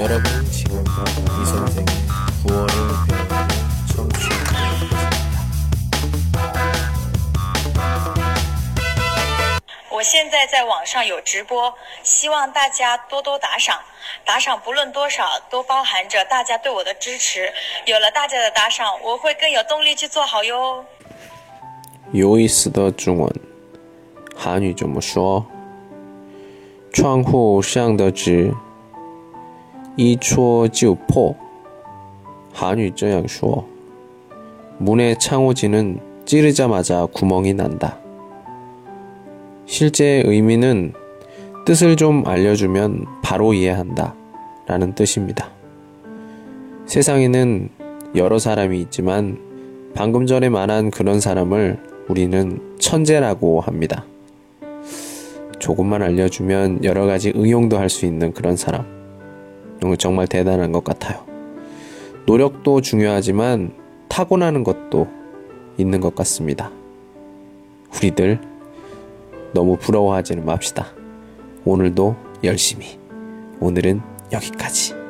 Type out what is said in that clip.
여러분 지금껏 이 선생의 구월을 배우고 청취하고 계십니다. 我现在在网上有直播，希望大家多多打赏。打赏不论多少，都包含着大家对我的支持。有了大家的打赏，我会更有动力去做好哟。 요이스 더 중원 한유 怎么说窗户上的纸 一戳就破 한유 这样说 문의 창호지는 찌르자마자 구멍이 난다. 실제 의미는 뜻을 좀 알려주면 바로 이해한다. 라는 뜻입니다. 세상에는 여러 사람이 있지만 방금 전에 말한 그런 사람을 우리는 천재라고 합니다. 조금만 알려주면 여러 가지 응용도 할 수 있는 그런 사람. 정말 대단한 것 같아요. 노력도 중요하지만 타고나는 것도 있는 것 같습니다. 우리들 너무 부러워하지는 맙시다. 오늘도 열심히. 오늘은 여기까지.